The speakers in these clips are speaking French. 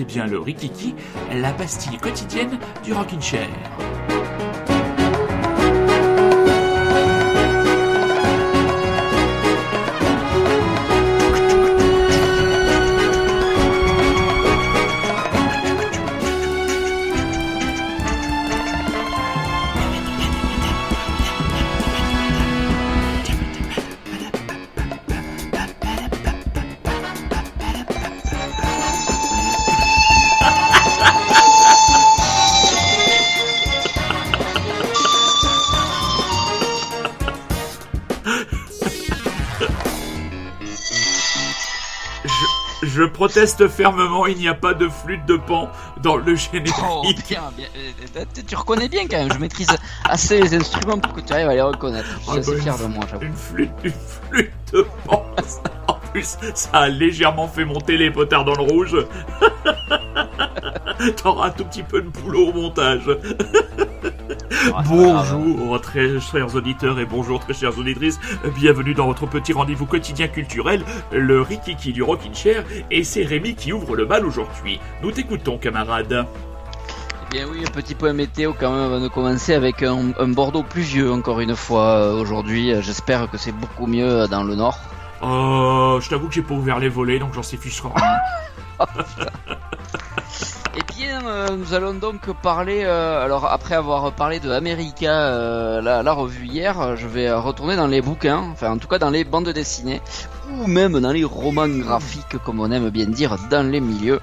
écoutez bien le Rikiki, la pastille quotidienne du Rockin' Chair. Je, proteste fermement, il n'y a pas de flûte de pan dans le générique. Oh, euh, Tu reconnais bien quand même, je maîtrise assez les instruments pour que tu arrives à les reconnaître. Je suis Ah, assez bah, fier une- de moi, j'avoue. Une flûte, une flûte de pan. En plus, ça a légèrement fait monter les potards dans le rouge. T'auras un tout petit peu de boulot au montage. Ah, Bonjour très chers auditeurs et bonjour très chères auditrices, bienvenue dans votre petit rendez-vous quotidien culturel, le Rikiki du Rockin' Chair, et c'est Rémi qui ouvre le bal aujourd'hui. Nous t'écoutons camarade. Eh bien oui, un petit point météo quand même avant de commencer avec un, un Bordeaux pluvieux encore une fois euh, aujourd'hui. J'espère que c'est beaucoup mieux euh, dans le nord. Euh, je t'avoue que j'ai pas ouvert les volets donc j'en sais fiche rien. Eh bien, euh, nous allons donc parler, euh, alors après avoir parlé de America, euh, la, la revue hier, je vais retourner dans les bouquins, enfin en tout cas dans les bandes dessinées, ou même dans les romans graphiques, comme on aime bien dire, dans les milieux.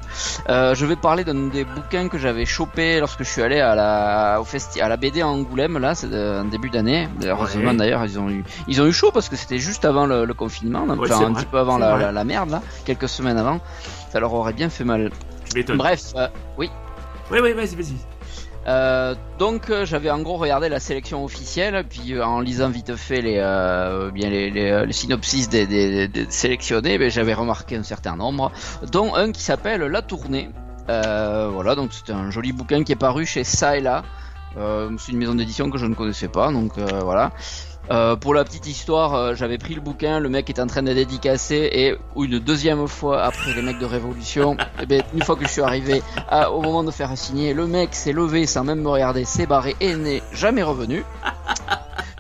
Je vais parler d'un des bouquins que j'avais chopé lorsque je suis allé à la, au festi à la BD à Angoulême, là, c'est en début d'année. Heureusement Ouais. d'ailleurs, ils ont eu, ils ont eu chaud parce que c'était juste avant le, le confinement, donc, Ouais, enfin, c'est un vrai, petit peu avant la, la, la merde, là, quelques semaines avant. Ça leur aurait bien fait mal. Bref, euh, oui. Oui, oui, vas-y, vas-y. Euh, donc euh, j'avais en gros regardé la sélection officielle, puis euh, en lisant vite fait les, bien les, les, les synopsis des, des, des sélectionnés, ben, j'avais remarqué un certain nombre, dont un qui s'appelle La Tournée. Voilà, donc c'est un joli bouquin qui est paru chez Ça et Là. C'est une maison d'édition que je ne connaissais pas, donc voilà. Euh, pour la petite histoire, euh, j'avais pris le bouquin, le mec est en train de dédicacer et une deuxième fois après les mecs de Révolution, eh ben, une fois que je suis arrivé à- au moment de faire signer, le mec s'est levé sans même me regarder, s'est barré et n'est jamais revenu.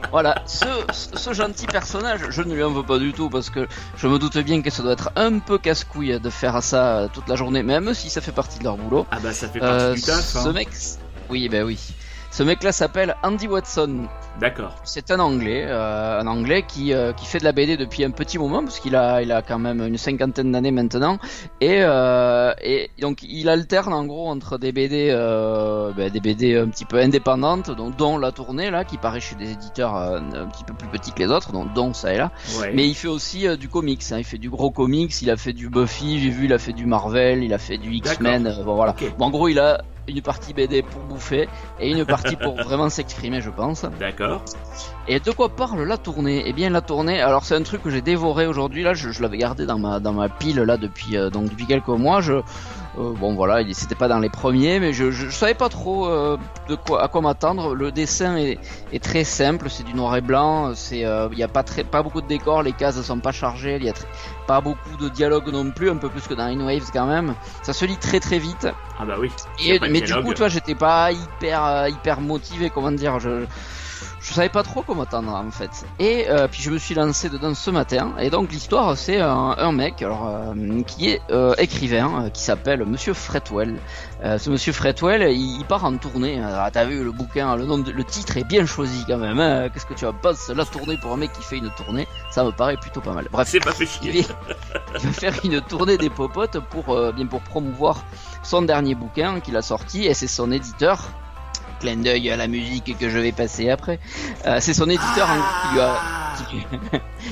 Voilà, ce, ce- ce gentil personnage, je ne lui en veux pas du tout parce que je me doute bien que ça doit être un peu casse-couille de faire ça euh, toute la journée, même si ça fait partie de leur boulot. Ah bah ça fait partie Euh, du taf. ce hein. mec, oui, ben oui. Ce mec-là s'appelle Andy Watson. D'accord. C'est un Anglais, euh, un Anglais qui, euh, qui fait de la BD depuis un petit moment parce qu'il a, il a quand même une cinquantaine d'années maintenant et, euh, et donc il alterne en gros entre des BD, ben, des BD un petit peu indépendantes, dont, dont la tournée là qui paraît chez des éditeurs un petit peu plus petits que les autres, dont, dont ça et là. Ouais. Mais il fait aussi du comics, hein, il fait du gros comics, il a fait du Buffy, j'ai vu, il a fait du Marvel, il a fait du X-Men, bon, voilà. Bon, en gros, il a une partie BD pour bouffer et une partie pour vraiment s'exprimer, je pense. D'accord. Et de quoi parle la tournée? Eh bien la tournée, alors c'est un truc que j'ai dévoré aujourd'hui là, je, je l'avais gardé dans ma dans ma pile là depuis euh, donc depuis quelques mois. Je euh, bon voilà, il c'était pas dans les premiers, mais je, je, je savais pas trop euh, de quoi à quoi m'attendre. Le dessin est, est très simple, c'est du noir et blanc, c'est euh, il y a pas très pas beaucoup de décors, les cases sont pas chargées, il y a très- pas beaucoup de dialogue non plus, un peu plus que dans In Waves quand même. Ça se lit très très vite. Ah bah oui. Et, mais du coup, tu vois, j'étais pas hyper euh, hyper motivé, comment dire, je je savais pas trop comment attendre en fait. Et euh, puis je me suis lancé dedans ce matin. Et donc l'histoire, c'est un, un mec, alors euh, qui est euh, écrivain, qui s'appelle Monsieur Fretwell. Ce Monsieur Fretwell, il, il part en tournée. Alors, T'as vu le bouquin, le nom, de- le titre est bien choisi quand même. hein. Qu'est-ce que tu vas passer la tournée pour un mec qui fait une tournée? Ça me paraît plutôt pas mal. Bref, C'est pas fait il chier. va, il va faire une tournée des popotes pour bien pour promouvoir son dernier bouquin qu'il a sorti et c'est son éditeur clin d'œil à la musique que je vais passer après Euh, c'est son éditeur hein, qui lui a qui,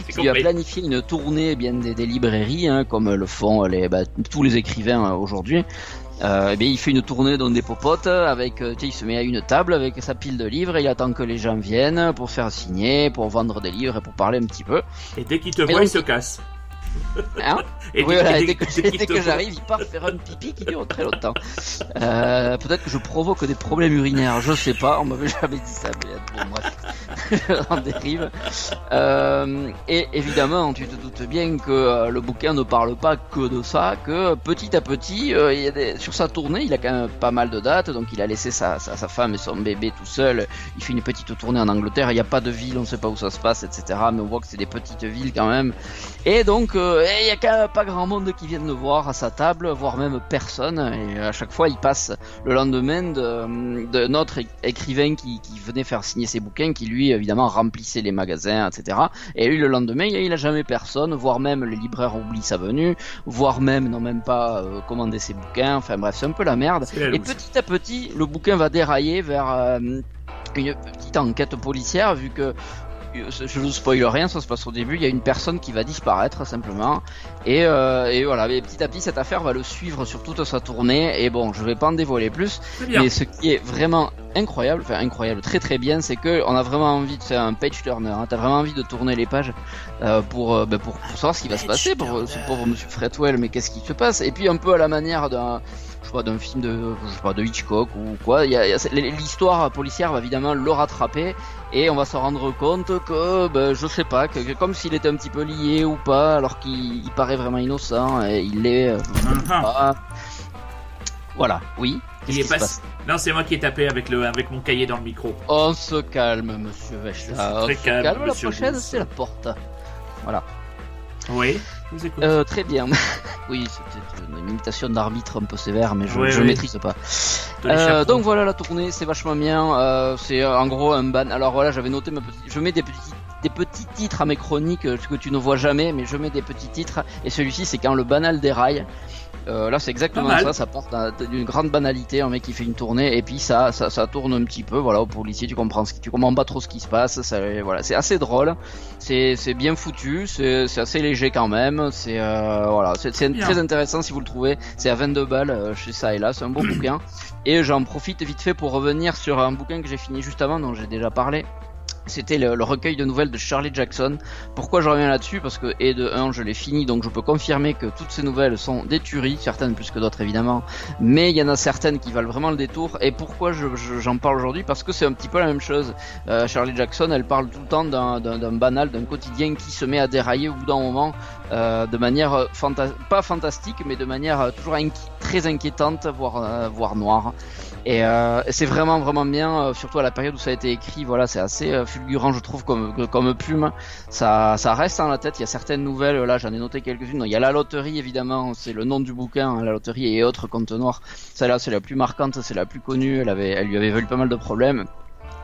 C'est qui lui a compris. planifié une tournée eh bien des, des librairies hein, comme le font les bah, tous les écrivains euh, aujourd'hui euh, eh bien, il fait une tournée dans des popotes avec, euh, il se met à une table avec sa pile de livres, et il attend que les gens viennent pour faire signer, pour vendre des livres et pour parler un petit peu. Et dès qu'il te Et voit, donc- il se casse. Hein Et Oui, dès- voilà, et dès que, dès- j'arrive, il part faire un pipi qui dure très longtemps. Euh, Peut-être que je provoque des problèmes urinaires, je sais pas, on m'avait jamais dit ça, mais bon, bref, en dérive. Euh, et évidemment, tu te doutes bien que euh, le bouquin ne parle pas que de ça, que petit à petit, euh, il y a des- sur sa tournée, il a quand même pas mal de dates, donc il a laissé sa, sa, sa femme et son bébé tout seul, il fait une petite tournée en Angleterre, il n'y a pas de ville, on sait pas où ça se passe, etc. Mais on voit que c'est des petites villes quand même. Et donc, il y a quand même pas grand monde qui viennent le voir à sa table, voire même personne. Et à chaque fois, il passe le lendemain de, de notre é- écrivain qui, qui venait faire signer ses bouquins, qui lui, évidemment, remplissait les magasins, etc. Et lui, le lendemain, il a jamais personne, voire même les libraires oublient sa venue, voire même n'ont même pas euh, commandé ses bouquins. Enfin bref, c'est un peu la merde. La Et petit à petit, le bouquin va dérailler vers euh, une petite enquête policière, vu que je ne spoil rien, ça se passe au début. Il y a une personne qui va disparaître simplement, et, euh, et voilà. Et petit à petit, cette affaire va le suivre sur toute sa tournée. Et bon, je vais pas en dévoiler plus, mais ce qui est vraiment incroyable, enfin incroyable, très très bien, c'est que on a vraiment envie de faire un page turner. Hein. T'as vraiment envie de tourner les pages euh, pour, euh, ben, pour pour savoir ce qui va se passer pour ce pauvre Monsieur Fretwell. Mais qu'est-ce qui se passe? Et puis un peu à la manière d'un je sais pas d'un film de je sais pas de Hitchcock ou quoi. L'histoire policière va évidemment le rattraper et on va se rendre compte que ben, je sais pas que, que comme s'il était un petit peu lié ou pas alors qu'il il paraît vraiment innocent et il l'est euh, Ah, pas. voilà oui. Il Qu'est-ce est qui se pas... passe? Non, c'est moi qui ai tapé avec, le... avec mon cahier dans le micro. on se calme monsieur Vechta. On Très se calme, calme la prochaine c'est la porte. Voilà Oui, je vous écoute. Euh, très bien. oui, c'était une imitation d'arbitre un peu sévère, mais je, ouais. maîtrise pas. Euh, donc voilà la tournée, c'est vachement bien. Euh, c'est en gros un ban. Alors voilà, j'avais noté ma petite. Je mets des petits des petits titres à mes chroniques euh, que tu ne vois jamais, mais je mets des petits titres. Et celui-ci, c'est quand le banal déraille. Euh, là, c'est exactement ça. Ça part d'un- d'une grande banalité, un mec qui fait une tournée, et puis ça, ça, ça tourne un petit peu. Voilà, au policier, tu comprends, ce qui, tu comprends pas trop ce qui se passe. Ça, voilà, c'est assez drôle. C'est, bien foutu. C'est, assez léger quand même. C'est, euh, voilà, c'est, très intéressant si vous le trouvez. C'est à 22 balles chez ça et là. C'est un bon bouquin. Et j'en profite vite fait pour revenir sur un bouquin que j'ai fini juste avant, dont j'ai déjà parlé. C'était le, recueil de nouvelles de Charlie Jackson. Pourquoi je reviens là-dessus? Parce que, et de 1, je l'ai fini, donc je peux confirmer que toutes ces nouvelles sont des tueries, certaines plus que d'autres évidemment, mais il y en a certaines qui valent vraiment le détour. Et pourquoi je- je- j'en parle aujourd'hui? Parce que c'est un petit peu la même chose. Euh, Charlie Jackson, elle parle tout le temps d'un banal, d'un quotidien qui se met à dérailler au bout d'un moment, euh, de manière euh, pas fantastique, mais de manière euh, toujours très inquiétante, voire, euh, voire noire. Et euh, c'est vraiment vraiment bien, euh, surtout à la période où ça a été écrit. Voilà, c'est assez euh, fulgurant, je trouve, comme comme plume. Ça ça reste dans la tête. Il y a certaines nouvelles. Là, j'en ai noté quelques-unes. Il y a la loterie, évidemment. C'est le nom du bouquin, hein, la loterie et autres comptes noirs. Celle-là, c'est la plus marquante, c'est la plus connue. Elle avait, elle lui avait valu pas mal de problèmes.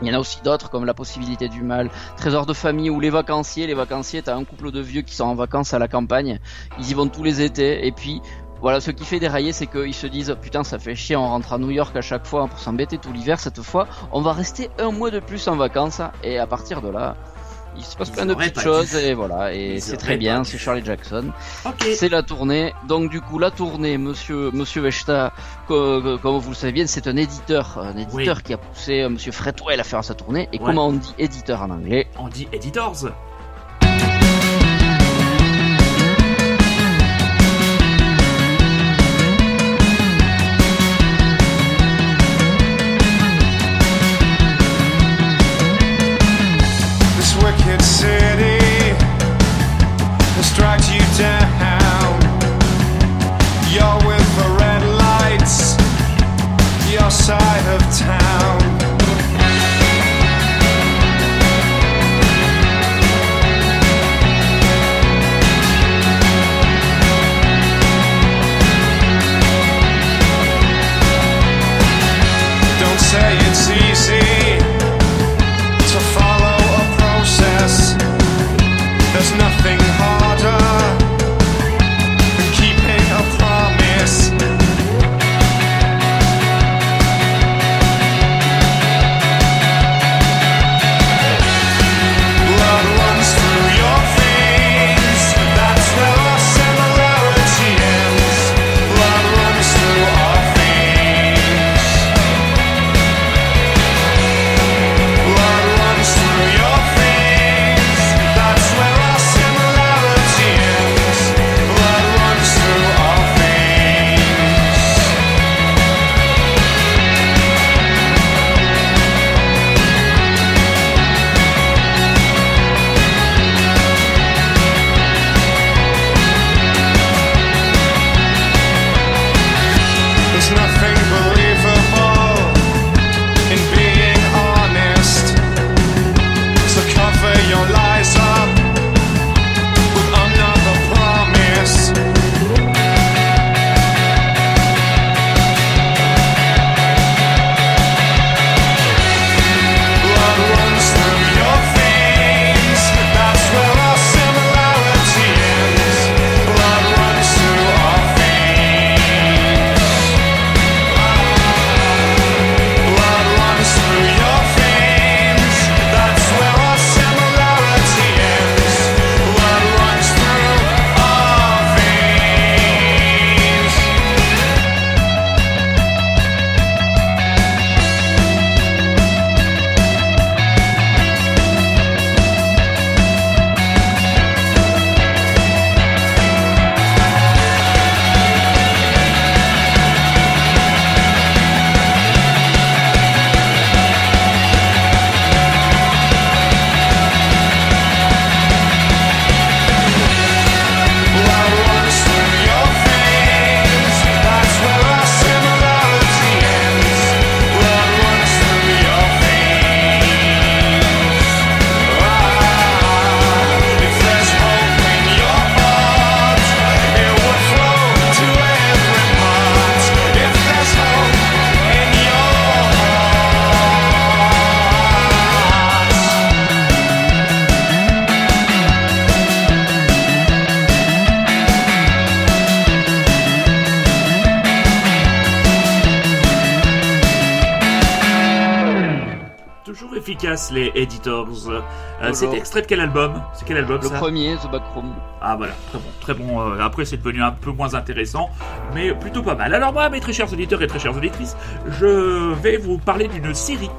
Il y en a aussi d'autres comme la possibilité du mal, trésor de famille ou les vacanciers. Les vacanciers, t'as un couple de vieux qui sont en vacances à la campagne. Ils y vont tous les étés et puis voilà, ce qui fait dérailler, c'est qu'ils se disent putain, ça fait chier, on rentre à New York à chaque fois pour s'embêter tout l'hiver. Cette fois, on va rester un mois de plus en vacances et à partir de là, il se passe Ils plein de petites choses et voilà, et c'est très bien. C'est Charlie Jackson. C'est la tournée. Donc du coup, la tournée, Monsieur Monsieur Vechta, co- co- comme vous le savez bien, c'est un éditeur, un éditeur qui a poussé euh, Monsieur Fretwell à faire sa tournée. Et Ouais. comment on dit éditeur en anglais? On dit Editors. Les editors. Euh, c'est extrait de quel album? C'est quel album Le ça? premier, The Backroom. Ah voilà, très bon, très bon. Euh, après c'est devenu un peu moins intéressant, mais plutôt pas mal. Alors moi, mes très chers auditeurs et très chères auditrices, je vais vous parler d'une série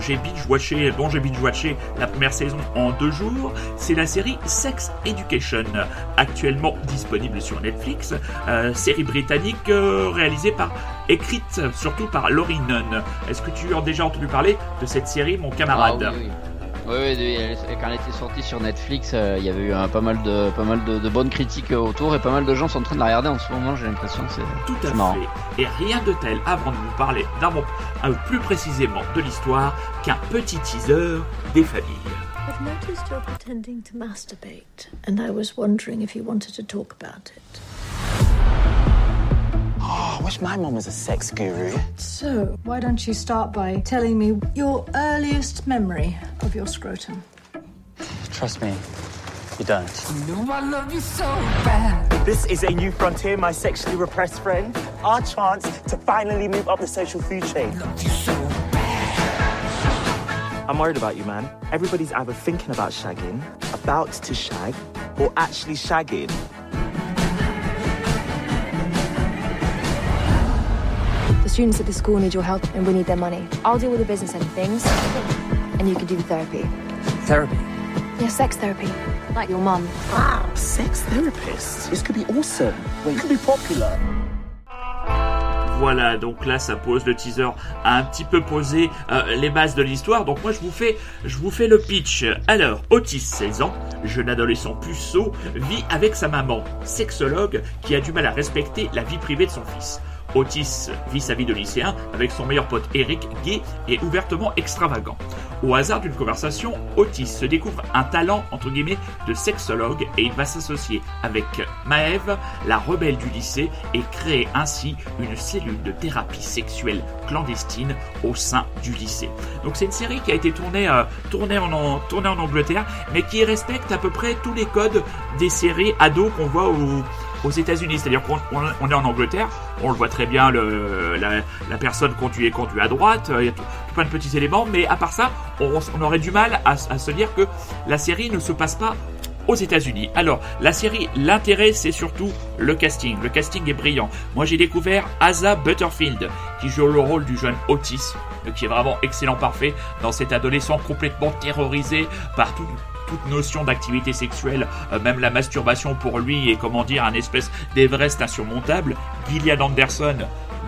j'ai binge-watché, la première saison en deux jours. C'est la série Sex Education, actuellement disponible sur Netflix. Euh, série britannique euh, réalisée par, écrite surtout par Laurie Nunn. Est-ce que tu as déjà entendu parler de cette série, mon Ah, camarade oui. Oui, oui, quand elle était sortie sur Netflix, euh, il y avait eu un- pas mal, de, pas mal de, de bonnes critiques euh, autour et pas mal de gens sont en train de la regarder en ce moment, j'ai l'impression. C'est... Tout à marrant. fait. Et rien de tel avant de vous parler d'un euh, plus précisément de l'histoire qu'un petit teaser des familles. I've noticed you're pretending to masturbate, and I was wondering if you wanted to talk about it. Oh, I wish my mom was a sex guru. So, why don't you start by telling me your earliest memory of your scrotum? Trust me, you don't. No, I love you so bad. This is a new frontier, my sexually repressed friend. Our chance to finally move up the social food chain. Love you so I'm worried about you, man. Everybody's either thinking about shagging, about to shag, or actually shagging. Students at the school need your help and we need their money. I'll deal with the business end of things, and you can do the therapy. Therapy? Yeah, sex therapy. Like your mum. Wow, sex therapist. This could be awesome. Well, you could be popular. Voilà, donc là ça pose le teaser a un petit peu posé euh, les bases de l'histoire. Donc moi je vous fais je vous fais le pitch. Alors, Otis, 16 ans, jeune adolescent puceau, vit avec sa maman, sexologue, qui a du mal à respecter la vie privée de son fils. Otis vit sa vie de lycéen avec son meilleur pote Eric, gay et ouvertement extravagant. Au hasard d'une conversation, Otis se découvre un talent entre guillemets de sexologue et il va s'associer avec Maëve, la rebelle du lycée, et créer ainsi une cellule de thérapie sexuelle clandestine au sein du lycée. Donc c'est une série qui a été tournée, euh, en- tournée en Angleterre, mais qui respecte à peu près tous les codes des séries ados qu'on voit au- aux États-Unis. C'est-à-dire qu'on on- on est en Angleterre, on le voit très bien, la, la personne conduit, conduit à droite, euh, il y a tout, plein de petits éléments, mais à part ça, on, aurait du mal à, à se dire que la série ne se passe pas aux États-Unis. Alors, la série, l'intérêt, c'est surtout le casting. Le casting est brillant. Moi, j'ai découvert Asa Butterfield, qui joue le rôle du jeune Otis, euh, qui est vraiment excellent, parfait, dans cet adolescent complètement terrorisé par tout- toute notion d'activité sexuelle, euh, même la masturbation pour lui est, comment dire, un espèce d'Everest insurmontable. Gillian Anderson,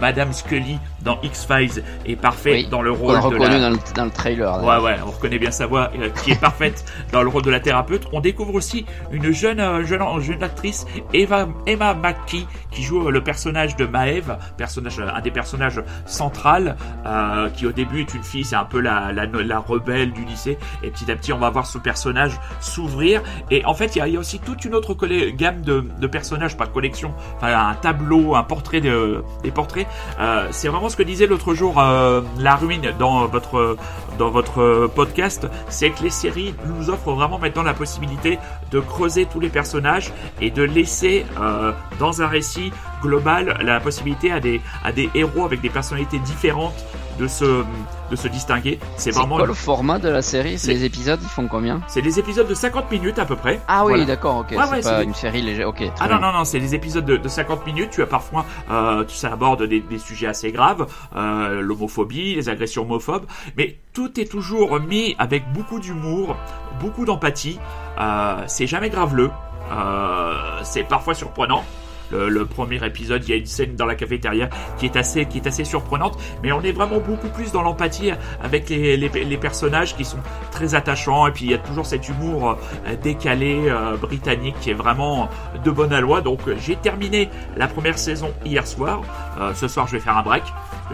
Madame Scully dans X-Files est parfait Oui, dans le On rôle l'a de la... dans, le, dans le trailer. Ouais, ouais, on reconnaît bien sa voix, euh, qui est parfaite dans le rôle de la thérapeute. On découvre aussi une jeune, euh, jeune, jeune actrice, Eva, Emma McKee, qui joue euh, le personnage de Maeve, personnage, un des personnages central, euh, qui au début est une fille, c'est un peu la, la, la rebelle du lycée. Et petit à petit, on va voir ce personnage s'ouvrir. Et en fait, il y y a aussi toute une autre gamme de, de personnages, pas de collection, enfin un tableau, un portrait de, des portraits. Euh, c'est vraiment ce que disait l'autre jour euh, la ruine dans votre podcast, c'est que les séries nous offrent vraiment maintenant la possibilité de creuser tous les personnages et de laisser euh, dans un récit global la possibilité à des héros avec des personnalités différentes de se de se distinguer. C'est vraiment quoi le format de la série C'est- Les épisodes, ils font combien c'est des épisodes de 50 minutes à peu près. Ah oui, Voilà. d'accord, ok. Ouais, c'est ouais, pas une série légère. Ok, Ah bien. non, non, non, c'est des épisodes de, de 50 minutes. Tu as parfois, euh, tu ça aborde des, des sujets assez graves, euh, l'homophobie, les agressions homophobes, mais tout est toujours mis avec beaucoup d'humour, beaucoup d'empathie. Euh, c'est jamais graveleux. Euh, c'est parfois surprenant. Le, le premier épisode, il y a une scène dans la cafétéria qui est assez, qui est assez surprenante, mais on est vraiment beaucoup plus dans l'empathie avec les, les, les personnages qui sont très attachants, et puis il y a toujours cet humour euh, décalé euh, britannique qui est vraiment de bonne aloi. Donc euh, j'ai terminé la première saison hier soir. Euh, ce soir, je vais faire un break.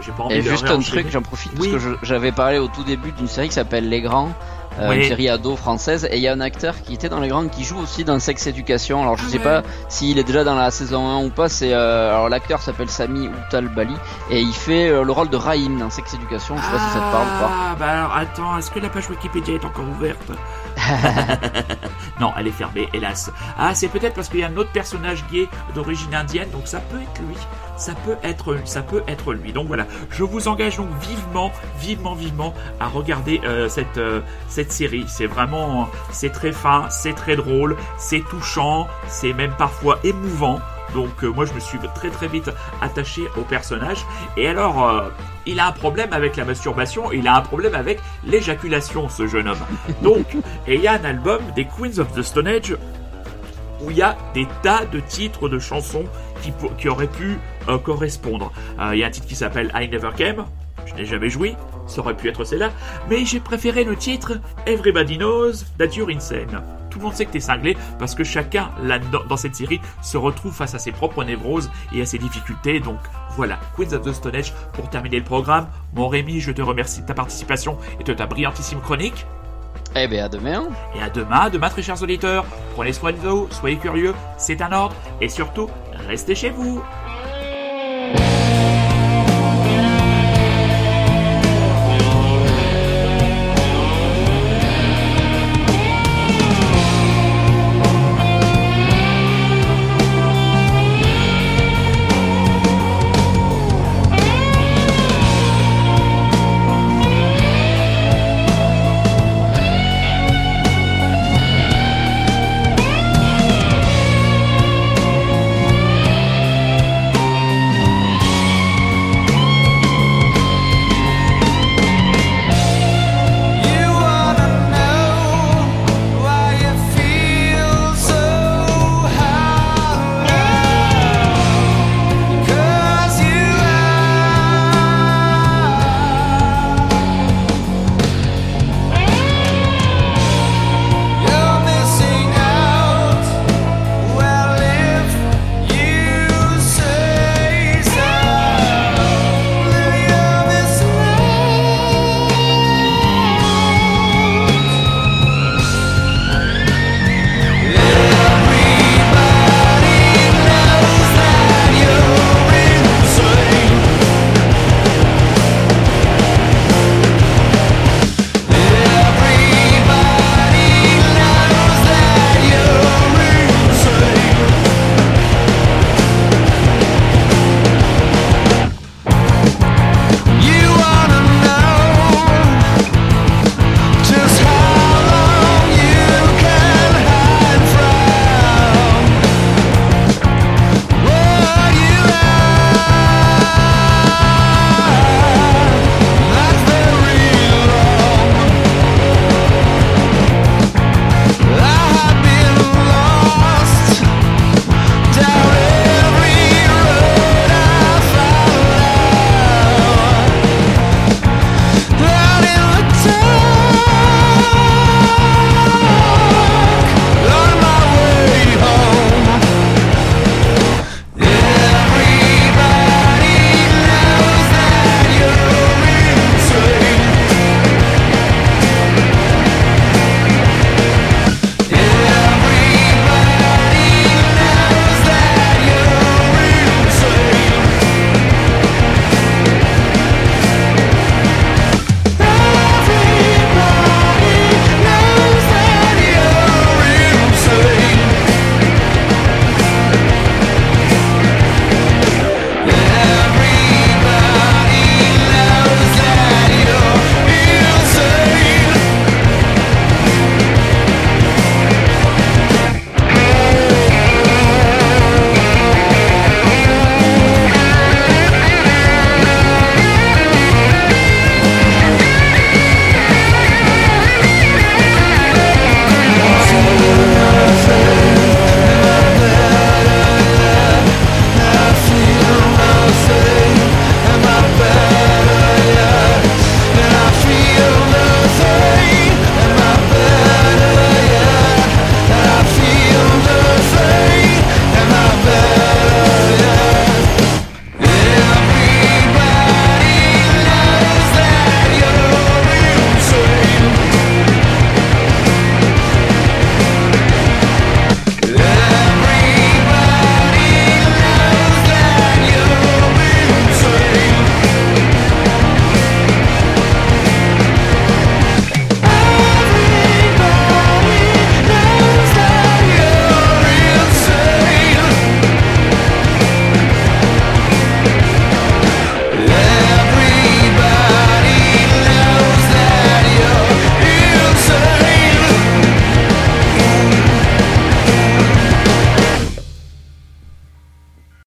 J'ai pas envie Et de juste un truc, j'en profite Oui. parce que j'avais parlé au tout début d'une série qui s'appelle Les Grands. Euh, Oui. Une série ado française et il y a un acteur qui était dans les grands qui joue aussi dans Sex Education. Alors je Ah sais ouais. pas s'il est déjà dans la saison 1 ou pas. C'est euh, alors l'acteur s'appelle Sami Outal Bali et il fait euh, le rôle de Rahim dans Sex Education. Je sais pas si ça te parle ou pas. Ah, bah alors attends, est-ce que la page Wikipédia est encore ouverte? non, elle est fermée, hélas. Ah, c'est peut-être parce qu'il y a un autre personnage gay d'origine indienne, donc ça peut être lui. Ça peut être, ça peut être lui. Donc voilà, je vous engage donc vivement, vivement, vivement à regarder euh, cette euh, cette série. C'est vraiment, c'est très fin, c'est très drôle, c'est touchant, c'est même parfois émouvant. Donc euh, moi je me suis très très vite attaché au personnage. Et alors, euh, il a un problème avec la masturbation, il a un problème avec l'éjaculation, ce jeune homme. Donc, et il y a un album des Queens of the Stone Age où il y a des tas de titres de chansons qui, qui auraient pu euh, correspondre. Euh, Il y a un titre qui s'appelle I Never Came, je n'ai jamais joué, ça aurait pu être celle-là, mais j'ai préféré le titre Everybody Knows That You're Insane. Tout le monde sait que t'es cinglé parce que chacun là dans, cette série se retrouve face à ses propres névroses et à ses difficultés. Donc voilà, Queens of the Stone Age pour terminer le programme. Mon Rémi, je te remercie de ta participation et de ta brillantissime chronique. Eh bien, à demain. Et à demain, à demain très chers auditeurs. Prenez soin de vous, soyez curieux, c'est un ordre. Et surtout, restez chez vous.